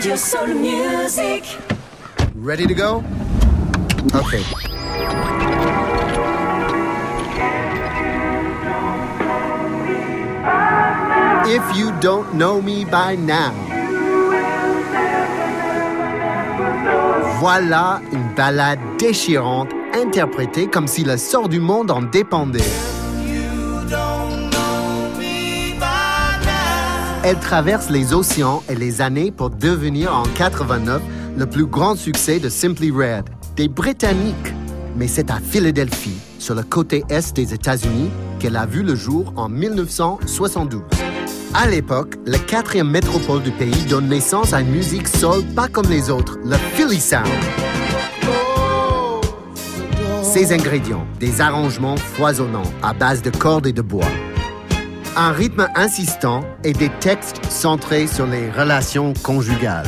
Radio Soul Music. Ready to go? Okay. If you don't know me by now. Voilà une ballade déchirante interprétée comme si le sort du monde en dépendait. Elle traverse les océans et les années pour devenir en 89 le plus grand succès de Simply Red, des Britanniques. Mais c'est à Philadelphie, sur le côté est des États-Unis, qu'elle a vu le jour en 1972. À l'époque, la quatrième métropole du pays donne naissance à une musique soul pas comme les autres, le Philly Sound. Ses ingrédients, des arrangements foisonnants à base de cordes et de bois. Un rythme insistant et des textes centrés sur les relations conjugales.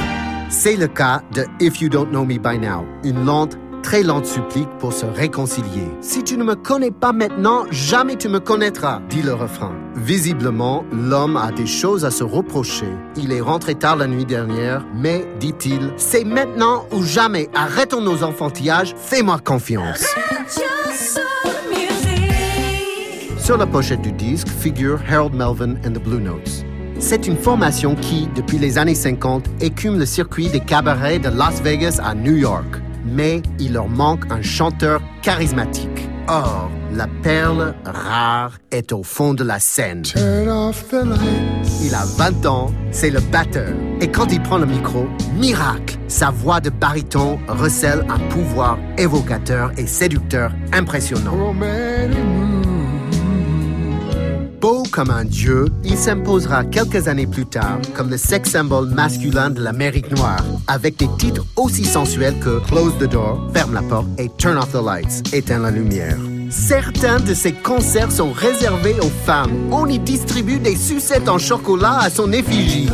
C'est le cas de If You Don't Know Me By Now, une lente très lente supplique pour se réconcilier. Si tu ne me connais pas maintenant, jamais tu me connaîtras, dit le refrain. Visiblement, l'homme a des choses à se reprocher. Il est rentré tard la nuit dernière, mais, dit-il, c'est maintenant ou jamais. Arrêtons nos enfantillages, fais-moi confiance. Sur la pochette du disque figure Harold Melvin and the Blue Notes. C'est une formation qui, depuis les années 50, écume le circuit des cabarets de Las Vegas à New York mais il leur manque un chanteur charismatique. Or, la perle rare est au fond de la scène. Il a 20 ans, c'est le batteur. Et quand il prend le micro, miracle, sa voix de baryton recèle un pouvoir évocateur et séducteur impressionnant. Beau comme un dieu, il s'imposera quelques années plus tard comme le sex symbole masculin de l'Amérique noire, avec des titres aussi sensuels que Close the Door, ferme la porte, et Turn off the lights, éteins la lumière. Certains de ses concerts sont réservés aux femmes. On y distribue des sucettes en chocolat à son effigie.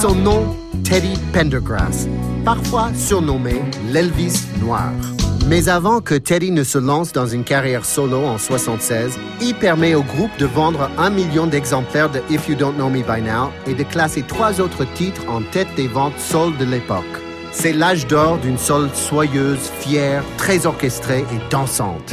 Son nom, Teddy Pendergrass, parfois surnommé l'Elvis noir. Mais avant que Teddy ne se lance dans une carrière solo en 76, il permet au groupe de vendre un million d'exemplaires de If You Don't Know Me By Now et de classer trois autres titres en tête des ventes soul de l'époque. C'est l'âge d'or d'une soul soyeuse, fière, très orchestrée et dansante.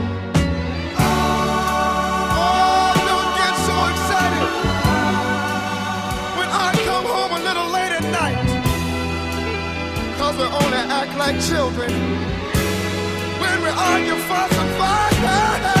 Cause we only act like children when we argue, fuss, and fight.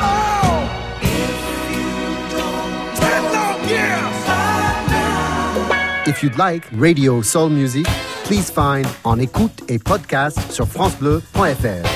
Oh, if you'd like radio soul music, please find En écoute et podcast sur francebleu.fr.